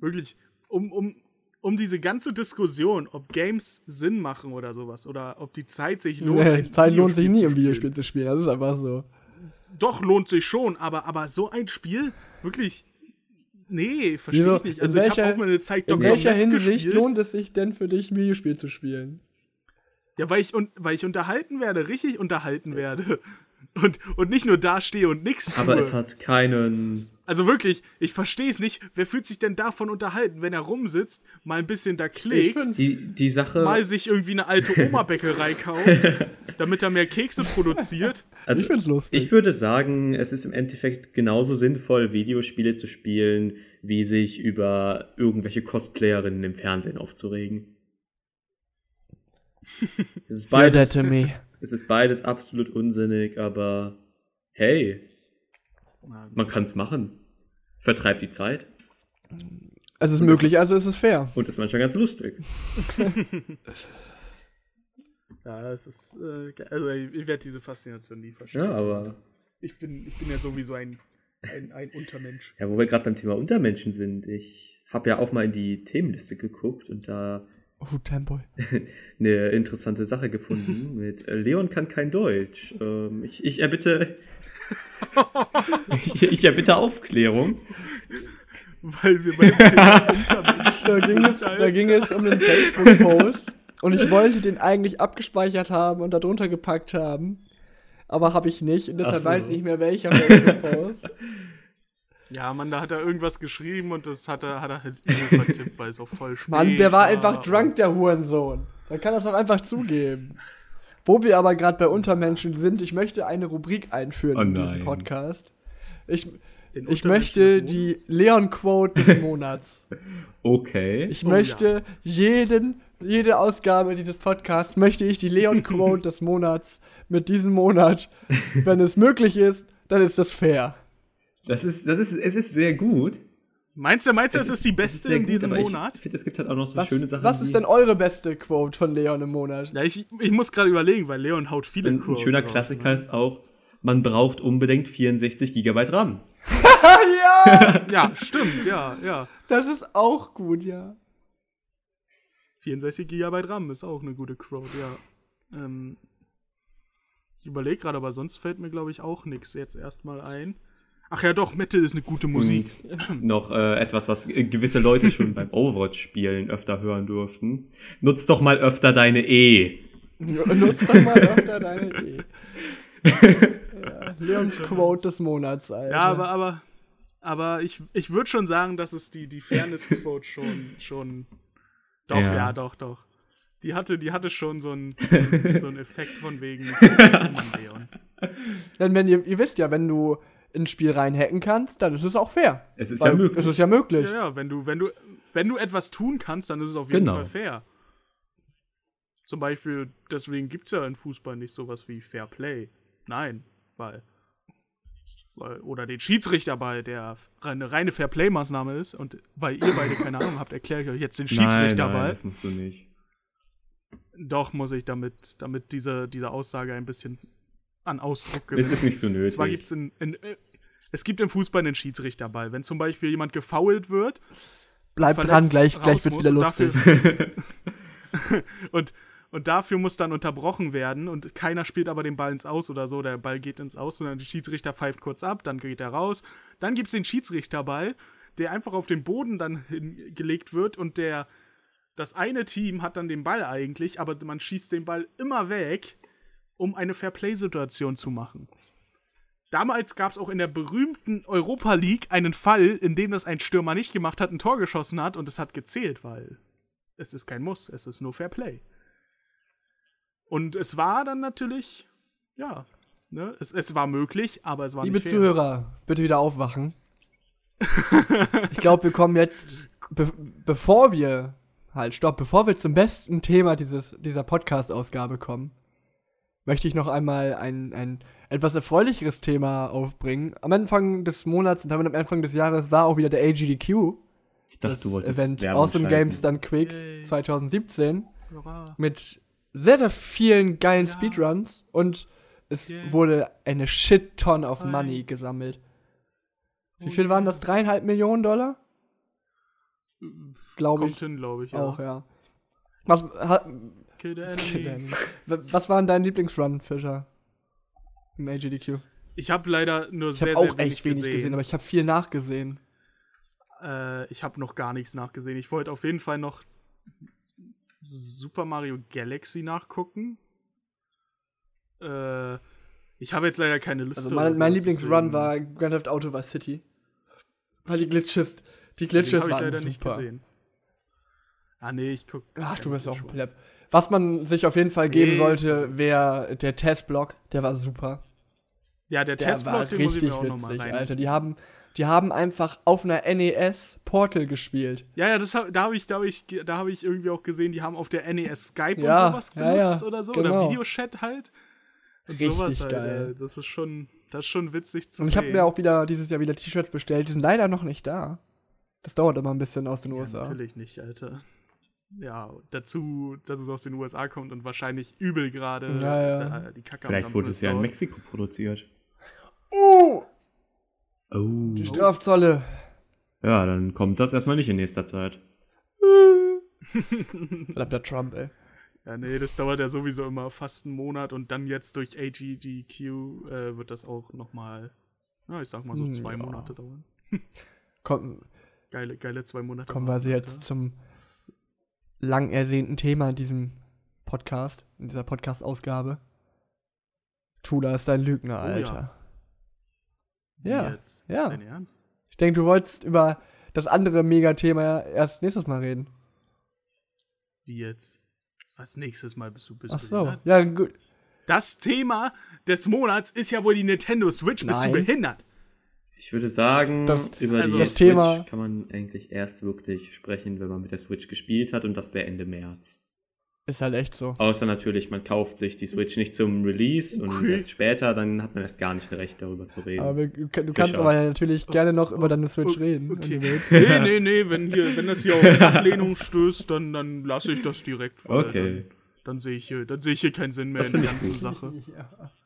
Wirklich, um, um, um diese ganze Diskussion, ob Games Sinn machen oder sowas, oder ob die Zeit sich lohnt. Nee, Zeit lohnt sich nie, im. Videospiel zu spielen. Das ist einfach so. Doch, lohnt sich schon, aber, aber so ein Spiel, wirklich, nee, verstehe ich nicht. In Also ich welcher- habe auch mal eine Zeit In Dr. welcher Meth Hinsicht gespielt. lohnt es sich denn für dich, ein Videospiel zu spielen? Ja, weil ich, un weil ich unterhalten werde, richtig unterhalten werde. Und, und nicht nur dastehe und nichts tue. aber es hat keinen. Also wirklich, ich verstehe es nicht. Wer fühlt sich denn davon unterhalten, wenn er rumsitzt, mal ein bisschen da klickt, Die, die Sache. mal sich irgendwie eine alte Oma-Bäckerei kauft, damit er mehr Kekse produziert? also ich find's lustig. Ich würde sagen, es ist im Endeffekt genauso sinnvoll, Videospiele zu spielen, wie sich über irgendwelche Cosplayerinnen im Fernsehen aufzuregen. Es ist You're dead beides, to me. Es ist beides absolut unsinnig, aber hey, man kann es machen. Vertreibt die Zeit Es ist möglich, also es ist fair. und ist manchmal ganz lustig. Ja, es ist, äh, also ich, ich werde diese Faszination nie verstehen. Ja, aber Ich, bin, ich bin ja sowieso ein, ein, ein Untermensch. ja, wo wir gerade beim Thema Untermenschen sind, ich habe ja auch mal in die Themenliste geguckt und da Oh, Tempo. eine interessante Sache gefunden mit äh, Leon kann kein Deutsch. Ähm, ich, ich erbitte. ich, ich erbitte Aufklärung. Weil wir bei Da ging, es, da ging es um den Facebook-Post und ich wollte den eigentlich abgespeichert haben und da drunter gepackt haben. Aber habe ich nicht und deshalb so. weiß ich nicht mehr welcher Facebook-Post. Ja, Mann, da hat er irgendwas geschrieben und das hat er, hat er halt übel vertippt, weil es auch voll spät Mann, der war war einfach drunk, der Hurensohn. Man kann das doch einfach zugeben. Wo wir aber gerade bei Untermenschen sind, ich möchte eine Rubrik einführen Oh in diesem. Podcast. Ich, Den ich möchte die Leon-Quote des Monats. Okay. Ich Oh, möchte jeden, jede Ausgabe dieses Podcasts möchte ich die Leon Quote des Monats mit diesem Monat. Wenn es möglich ist, dann ist das fair. Das ist, das ist, es ist sehr gut. Meinst du, meinst du, es ist die Es beste sehr in diesem Monat? Ich finde, es gibt halt auch noch so Was, schöne Sachen. was ist denn eure beste Quote von Leon im Monat? Ja, ich, ich muss gerade überlegen, weil Leon haut viele Ein, ein Quotes schöner raus, Klassiker ne? ist auch, man braucht unbedingt 64 GB RAM. ja, Ja, stimmt, ja, ja. das ist auch gut, ja. 64 GB RAM ist auch eine gute Quote, ja. Ähm, ich überlege gerade, aber sonst fällt mir, glaube ich, auch nichts jetzt erstmal ein. Ach ja, doch, Metal ist eine gute Musik. Und noch äh, etwas, was äh, gewisse Leute schon beim Overwatch-Spielen öfter hören durften. Nutz doch mal öfter deine E. Nutz doch mal öfter deine E. ja, Leons Quote des Monats, Alter. Ja, aber, aber, aber ich, ich würde schon sagen, dass es die, die Fairness-Quote schon, schon. Doch, ja. Ja. doch, doch. Die hatte, die hatte schon so einen, so einen Effekt von wegen. Leon. Denn wenn ihr, ihr wisst ja, wenn du ins Spiel reinhacken kannst, dann ist es auch fair. Es ist Weil ja möglich. Es ist ja möglich. Ja, ja, wenn du, wenn du, wenn du etwas tun kannst, dann ist es auf jeden Genau. Fall fair. Zum Beispiel, deswegen gibt es ja in Fußball nicht sowas wie Fair Play. Nein, weil. weil oder den Schiedsrichterball, der eine reine Fair Play-Maßnahme ist. Und weil ihr beide keine Ahnung habt, erkläre ich euch jetzt den Nein, nein, Schiedsrichterball. das musst du nicht. Doch muss ich damit, damit diese, diese Aussage ein bisschen an Ausdruck Es gewinnt. ist nicht so nötig. Zwar gibt's in, in, äh, es gibt im Fußball einen Schiedsrichterball. Wenn zum Beispiel jemand gefoult wird, Bleib verletzt dran, gleich, raus gleich wird muss wieder und lustig. Dafür, und, und dafür muss dann unterbrochen werden und keiner spielt aber den Ball ins Aus oder so. Der Ball geht ins Aus, sondern der Schiedsrichter pfeift kurz ab, dann geht er raus. Dann gibt's den Schiedsrichterball, der einfach auf den Boden dann hingelegt wird und der das eine Team hat dann den Ball eigentlich, aber man schießt den Ball immer weg, um eine Fairplay-Situation zu machen. Damals gab es auch in der berühmten Europa League einen Fall, in dem das ein Stürmer nicht gemacht hat, ein Tor geschossen hat und es hat gezählt, weil es ist kein Muss, es ist nur Fair Play. Und es war dann natürlich, ja, ne, es, es war möglich, aber es war Liebe nicht fair. Zuhörer, bitte wieder aufwachen. ich glaube, wir kommen jetzt, be bevor wir, halt, stopp, bevor wir zum besten Thema dieses, dieser Podcast-Ausgabe kommen, möchte ich noch einmal ein, ein etwas erfreulicheres Thema aufbringen. Am Anfang des Monats und damit am Anfang des Jahres war auch wieder der AGDQ, Ich dachte, das du wolltest Event Werbung Awesome schalten. Games Done Quick Yay. 2017 Hurra. mit sehr, sehr vielen geilen Ja. Speedruns und es Yeah. wurde eine Shit-Ton of Hi. Money gesammelt. Wie Oh viel waren das? Dreieinhalb Millionen Dollar? Glaube Kommt ich. hin, glaube ich. Ja. Auch, ja. Was, ha, Kill the enemy. was war denn dein Lieblingsrun, Fischer? Im AGDQ. Ich habe leider nur Ich sehr, habe sehr auch echt wenig gesehen. aber ich habe viel nachgesehen. Äh, ich habe noch gar nichts nachgesehen. Ich wollte auf jeden Fall noch Super Mario Galaxy nachgucken. Äh, ich habe jetzt leider keine Liste. Also mein, mein Lieblingsrun war Grand Theft Auto Vice City. Weil die Glitches, die Den Glitches hab ich waren leider nicht super. gesehen. Ah, nee, ich guck. Ach, du bist auch ein. Pleb. Was man sich auf jeden Fall geben Nee. sollte, wäre der Testblock. Der war super. Ja, der, Der Testblock, war den muss ich richtig mir auch nochmal witzig. Alter. Die haben, die haben einfach auf einer NES Portal gespielt. Ja, ja, das hab, da habe ich, da hab ich, da habe ich irgendwie auch gesehen, die haben auf der NES Skype Ja, und sowas ja, genutzt ja, oder so genau. oder Videochat halt. Und Richtig sowas halt. geil. Das ist schon, das ist schon witzig zu Und ich sehen. habe mir auch wieder dieses Jahr wieder T-Shirts bestellt. Die sind leider noch nicht da. Das dauert immer ein bisschen aus den Ja, USA. natürlich nicht, Alter. Ja, dazu, dass es aus den USA kommt und wahrscheinlich übel gerade Ja, ja. äh, die Kacke Vielleicht wurde es ja in. Mexiko produziert. Uh, Oh. die Strafzolle. Ja, dann kommt das erstmal nicht in nächster Zeit. Verdammter Trump, ey. Ja, nee, das dauert ja sowieso immer fast einen Monat und dann jetzt durch AGDQ äh, wird das auch nochmal, ja, ich sag mal so Hm, zwei ja. Monate dauern. Komm, Geile, geile zwei Monate. kommen wir also jetzt zum lang ersehnten Thema in diesem Podcast, in dieser Podcast-Ausgabe. Tula ist ein Lügner, Oh ja. Alter. Ja, Jetzt? ja. Dein Ernst? Ich denke, du wolltest über das andere Megathema ja erst nächstes Mal reden. Wie jetzt? Was nächstes Mal bist du bist Ach so. behindert? Ja, gut. Das Thema des Monats ist ja wohl die Nintendo Switch. Bist Nein. du behindert? Ich würde sagen, Das- über also die das Switch Thema- kann man eigentlich erst wirklich sprechen, wenn man mit der Switch gespielt hat und das wäre Ende März. Ist halt echt so. Außer natürlich, man kauft sich die Switch nicht zum Release und Okay. erst später, dann hat man erst gar nicht ein Recht darüber zu reden. Aber wir, du kannst aber ja natürlich gerne noch über deine Switch O- reden. Okay. du. Nee, nee, nee, wenn, hier, wenn das hier auf Ablehnung stößt, dann, dann lasse ich das direkt. Okay. Dann, dann sehe ich, hier- dann sehe ich hier keinen Sinn mehr Das in der ganzen. Sache.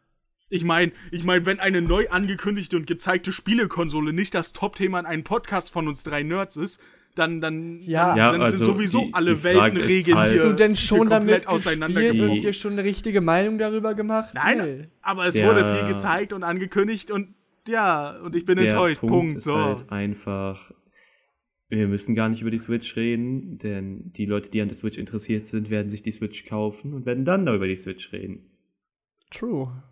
Ich meine, ich mein, wenn eine neu angekündigte und gezeigte Spielekonsole nicht das Top-Thema in einem Podcast von uns drei Nerds ist, dann, dann, Ja. dann Ja, sind, also sind sowieso die- alle die Frage ist Weltenregeln halt- hier. Hast du denn hier schon damit gespielt und dir schon eine richtige Meinung darüber gemacht? Nein, Nee. aber es Ja. wurde viel gezeigt und angekündigt und ja, und ich bin Der enttäuscht. Punkt Punkt. ist so. halt einfach, wir müssen gar nicht über die Switch reden, denn die Leute, die an der Switch interessiert sind, werden sich die Switch kaufen und werden dann da über die Switch reden. True.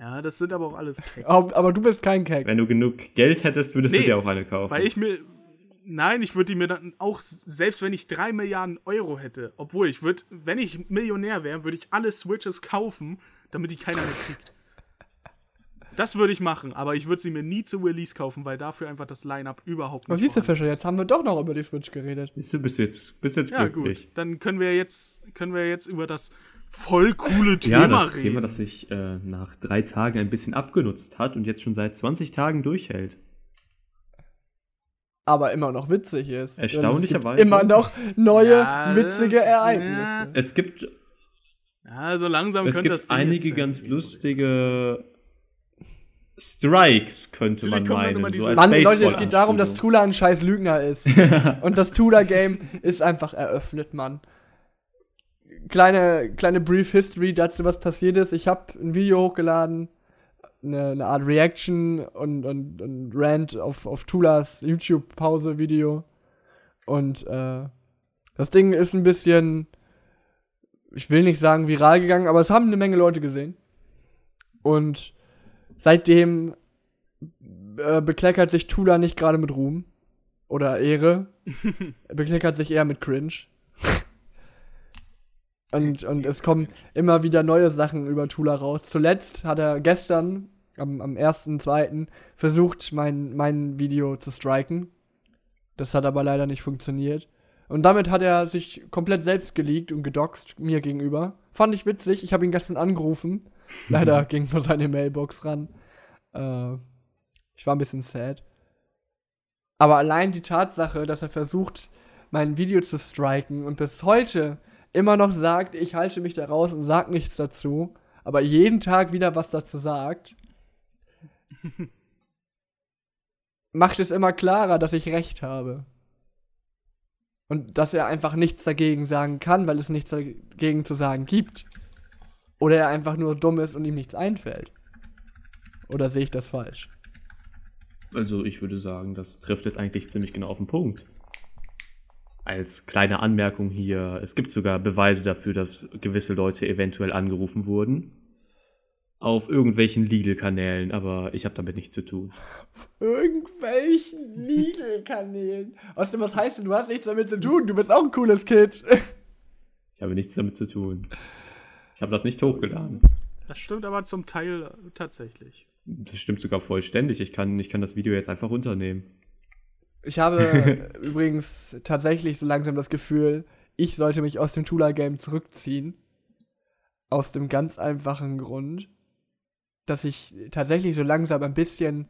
Ja, das sind aber auch alles Keks. Aber, aber du bist kein Cake. Wenn du genug Geld hättest, würdest du Nee, dir auch eine kaufen. Weil ich mir. Nein, ich würde die mir dann auch, selbst wenn ich drei Milliarden Euro hätte, obwohl ich würde, wenn ich Millionär wäre, würde ich alle Switches kaufen, damit die keiner mehr kriegt. Das würde ich machen, aber ich würde sie mir nie zu Release kaufen, weil dafür einfach das Line-Up überhaupt nicht Was siehst du, Fischer? Jetzt haben wir doch noch über die Switch geredet. Siehst du, bist jetzt, bist jetzt Ja, glücklich. gut. Dann können wir jetzt, können wir jetzt über das voll coole Thema Ja, das reden. Thema, das sich äh, nach drei Tagen ein bisschen abgenutzt hat und jetzt schon seit 20 Tagen durchhält. Aber immer noch witzig ist. Erstaunlicherweise. Immer noch neue, Ja, witzige Ereignisse. ja. Es gibt, ja, so langsam es könnte gibt einige jetzt ganz lustige Strikes, könnte man Natürlich meinen. immer So als Mann, Leute, es geht darum, dass Tula ein scheiß Lügner ist. Und das Tula-Game ist einfach eröffnet, Mann. Kleine, kleine Brief History dazu, was passiert ist. Ich habe ein Video hochgeladen, eine, eine Art Reaction und, und, und Rant auf, auf Tulas YouTube-Pause-Video. Und äh, das Ding ist ein bisschen, ich will nicht sagen viral gegangen, aber es haben eine Menge Leute gesehen. Und seitdem äh, bekleckert sich Tula nicht gerade mit Ruhm oder Ehre. er bekleckert sich eher mit Cringe. Und, und es kommen immer wieder neue Sachen über Tula raus. Zuletzt hat er gestern, am, am 1.2., versucht, mein, mein Video zu striken. Das hat aber leider nicht funktioniert. Und damit hat er sich komplett selbst geleakt und gedoxt mir gegenüber. Fand ich witzig. Ich habe ihn gestern angerufen. Leider ging nur seine Mailbox ran. Äh, ich war ein bisschen sad. Aber allein die Tatsache, dass er versucht, mein Video zu striken und bis heute immer noch sagt, ich halte mich da raus und sag nichts dazu, aber jeden Tag wieder was dazu sagt, macht es immer klarer, dass ich recht habe. Und dass er einfach nichts dagegen sagen kann, weil es nichts dagegen zu sagen gibt. Oder er einfach nur dumm ist und ihm nichts einfällt. Oder sehe ich das falsch? Also ich würde sagen, das trifft es eigentlich ziemlich genau auf den Punkt. Als kleine Anmerkung hier, es gibt sogar Beweise dafür, dass gewisse Leute eventuell angerufen wurden. Auf irgendwelchen Legal-Kanälen, aber ich habe damit nichts zu tun. Irgendwelchen Legal-Kanälen. Außerdem, was heißt denn, du hast nichts damit zu tun? Du bist auch ein cooles Kind. Ich habe nichts damit zu tun. Ich habe das nicht hochgeladen. Das stimmt aber zum Teil tatsächlich. Das stimmt sogar vollständig. Ich kann, ich kann das Video jetzt einfach runternehmen. Ich habe übrigens tatsächlich so langsam das Gefühl, ich sollte mich aus dem Tula-Game zurückziehen. Aus dem ganz einfachen Grund, dass ich tatsächlich so langsam ein bisschen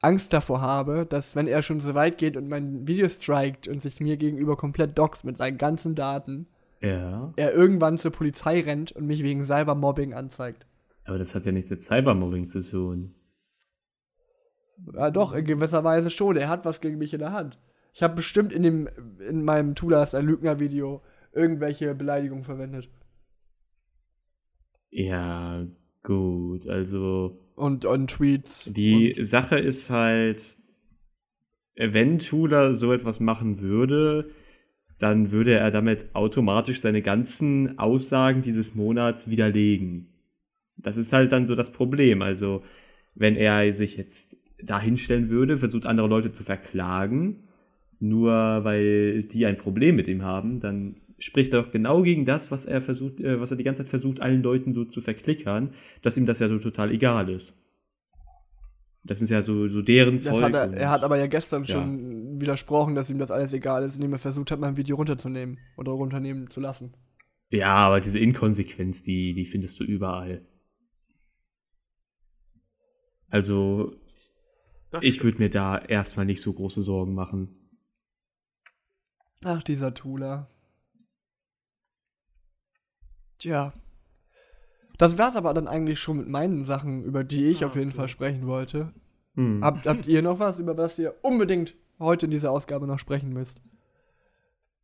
Angst davor habe, dass wenn er schon so weit geht und mein Video strikt und sich mir gegenüber komplett doxt mit seinen ganzen Daten, Ja. er irgendwann zur Polizei rennt und mich wegen Cybermobbing anzeigt. Aber das hat ja nichts mit Cybermobbing zu tun. Ja, doch, in gewisser Weise schon. Er hat was gegen mich in der Hand. Ich habe bestimmt in, dem, in meinem Tulas ein Lügner-Video irgendwelche Beleidigungen verwendet. Ja, gut. Also Und, und Tweets. die Und, Sache ist halt, wenn Tula so etwas machen würde, dann würde er damit automatisch seine ganzen Aussagen dieses Monats widerlegen. Das ist halt dann so das Problem. Also, wenn er sich jetzt dahinstellen würde, versucht andere Leute zu verklagen, nur weil die ein Problem mit ihm haben, dann spricht er doch genau gegen das, was er versucht, äh, was er die ganze Zeit versucht, allen Leuten so zu verklickern, dass ihm das ja so total egal ist. Das ist ja so, so deren Zeug. hat er, er hat aber ja gestern Ja. schon widersprochen, dass ihm das alles egal ist, indem er versucht hat, mein Video runterzunehmen oder runternehmen zu lassen. Ja, aber diese Inkonsequenz, die, die findest du überall. Also, Das ich würde mir da erstmal nicht so große Sorgen machen. Ach, dieser Tula. Tja. Das war's aber dann eigentlich schon mit meinen Sachen, über die ich Ah, auf jeden okay. Fall sprechen wollte. Hm. Habt, habt ihr noch was, über was ihr unbedingt heute in dieser Ausgabe noch sprechen müsst?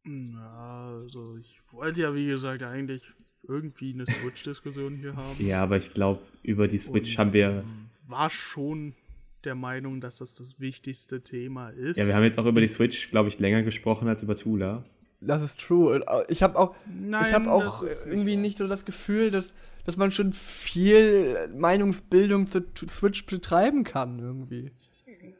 Ja, also ich wollte ja, wie gesagt, eigentlich irgendwie eine Switch-Diskussion hier haben. Ja, aber ich glaube, über die Switch Und haben wir. War schon der Meinung, dass das das wichtigste Thema ist. Ja, wir haben jetzt auch über die Switch, glaube ich, länger gesprochen als über Tula. Das ist true. Ich habe auch, Nein, ich habe auch das irgendwie nicht so das Gefühl, dass, dass man schon viel Meinungsbildung zu Switch betreiben kann irgendwie.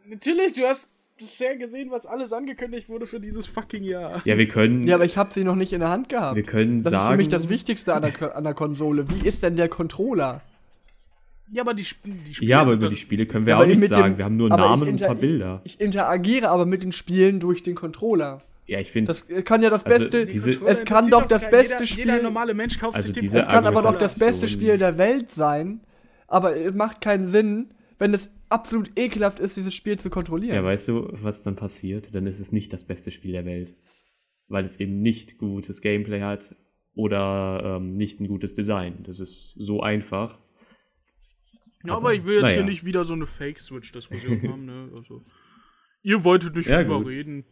Natürlich, du hast bisher gesehen, was alles angekündigt wurde für dieses fucking Jahr. Ja, wir können, Ja, aber ich habe sie noch nicht in der Hand gehabt. wir können Das sagen, ist für mich das Wichtigste an der, an der Konsole. Wie ist denn der Controller? Ja, aber die, die Spiele ja, aber über die Spiele können wir Ja, auch nicht mit dem- sagen. wir haben nur Namen und ein paar Bilder. Ich interagiere aber mit den Spielen durch den Controller. Ja, ich finde, Das kann ja das Also, beste. diese- es kann doch das beste jeder, Spiel. Jeder normale Mensch kauft Also sich den diese es kann aber doch das beste Spiel der Welt sein. Aber es macht keinen Sinn, wenn es absolut ekelhaft ist, dieses Spiel zu kontrollieren. ja, weißt du, was dann passiert? Dann ist es nicht das beste Spiel der Welt. Weil es eben nicht gutes Gameplay hat oder ähm, nicht ein gutes Design. Das ist so einfach. Ja, aber ich will jetzt Naja. hier nicht wieder so eine Fake-Switch-Diskussion haben, ne? Also, ihr wolltet nicht Ja, drüber gut. reden.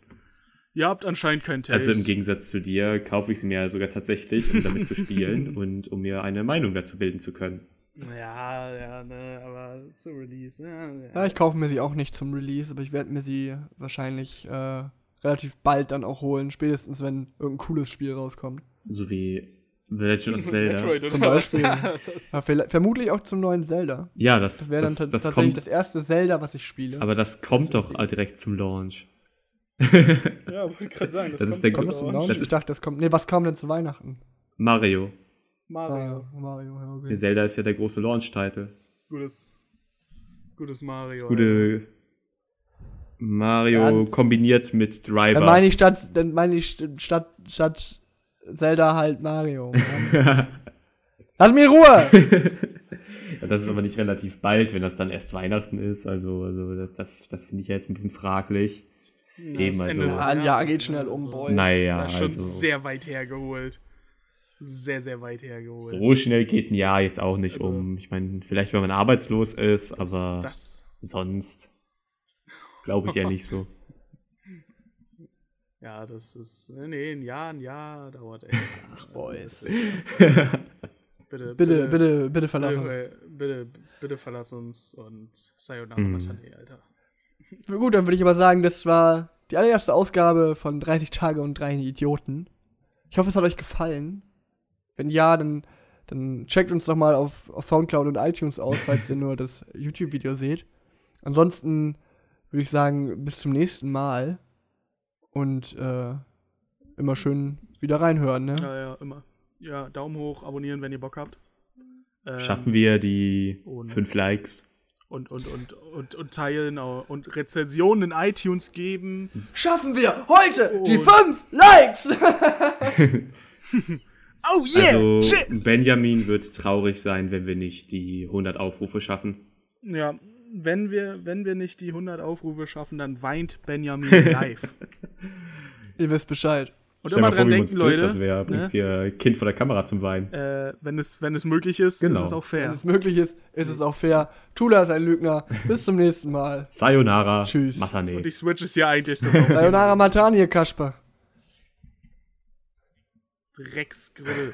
Ihr habt anscheinend kein Taste. Also im Gegensatz zu dir kaufe ich sie mir sogar tatsächlich, um damit zu spielen und um mir eine Meinung dazu bilden zu können. Ja, ja, ne, aber zu Release, ja, ja. Ja, ich kaufe mir sie auch nicht zum Release, aber ich werde mir sie wahrscheinlich äh, relativ bald dann auch holen, spätestens wenn irgendein cooles Spiel rauskommt. So wie The Legend of Zelda. Metroid, Zum? Beispiel. Das ist- Ja, vermutlich auch zum neuen Zelda. Ja, das, Das wäre dann das, das, tatsächlich kommt. das erste Zelda, was ich spiele. aber das kommt doch direkt zum Launch. ja, wollte gerade sagen, Das ist der kommt das zum Launch? das ich ist- dachte, das kommt. Nee, was kam denn zu Weihnachten? Mario. Mario. Ah, Mario, ja, okay. Zelda ist ja der große Launch-Title. Gutes, gutes Mario. Das gute Mario Ja. kombiniert mit Driver. Dann meine ich statt, dann meine ich st- statt, statt Zelda halt Mario. Mann. Lass in Ruhe! Ja, das ist aber nicht relativ bald, wenn das dann erst Weihnachten ist. Also, also das, das, das finde ich ja jetzt ein bisschen fraglich. Ja, Eben, das also- Ja, ein Jahr geht schnell um, Boys. Naja, Ja, schon also sehr weit hergeholt. Sehr, sehr weit hergeholt. so schnell geht ein Jahr jetzt auch nicht Also- um. Ich meine, vielleicht wenn man arbeitslos ist, aber Das, sonst glaube ich ja nicht so. Ja, das ist. Nee, ein Jahr, ein Jahr dauert echt. Ach, Boys. Bitte, Bitte, bitte, bitte verlass uns. bitte, bitte, bitte verlass uns und Sayonara Mhm. Matane, Alter. Na Gut, dann würde ich aber sagen, das war die allererste Ausgabe von 30 Tage und drei Idioten. Ich hoffe, es hat euch gefallen. Wenn ja, dann, dann checkt uns doch mal auf, auf Soundcloud und iTunes aus, falls ihr nur das YouTube-Video seht. Ansonsten würde ich sagen, bis zum nächsten Mal. Und äh, immer schön wieder reinhören, ne? Ja, ja, immer. Ja, Daumen hoch, abonnieren, wenn ihr Bock habt. Ähm, Schaffen wir die ohne. fünf Likes? Und, und, und, und, und teilen und Rezensionen in iTunes geben. Schaffen wir heute die Und- 5 Likes! Oh yeah! also Cheers! Benjamin wird traurig sein, wenn wir nicht die 100 Aufrufe schaffen. Ja, wenn wir, wenn wir nicht die 100 Aufrufe schaffen, dann weint Benjamin live. ihr wisst Bescheid. Und Stell immer vor, dran denken, Leute, das wäre. Bringst hier Kind vor der Kamera zum Weinen. äh, wenn, es, wenn es möglich ist, Genau. ist es auch Wenn fair. es möglich ist, ist es auch fair. Tula ist ein Lügner. Bis zum nächsten Mal. Sayonara. Tschüss. Matane. Und die Switch ist ja eigentlich das auch Sayonara Matani, Kasper. Drecksgrill.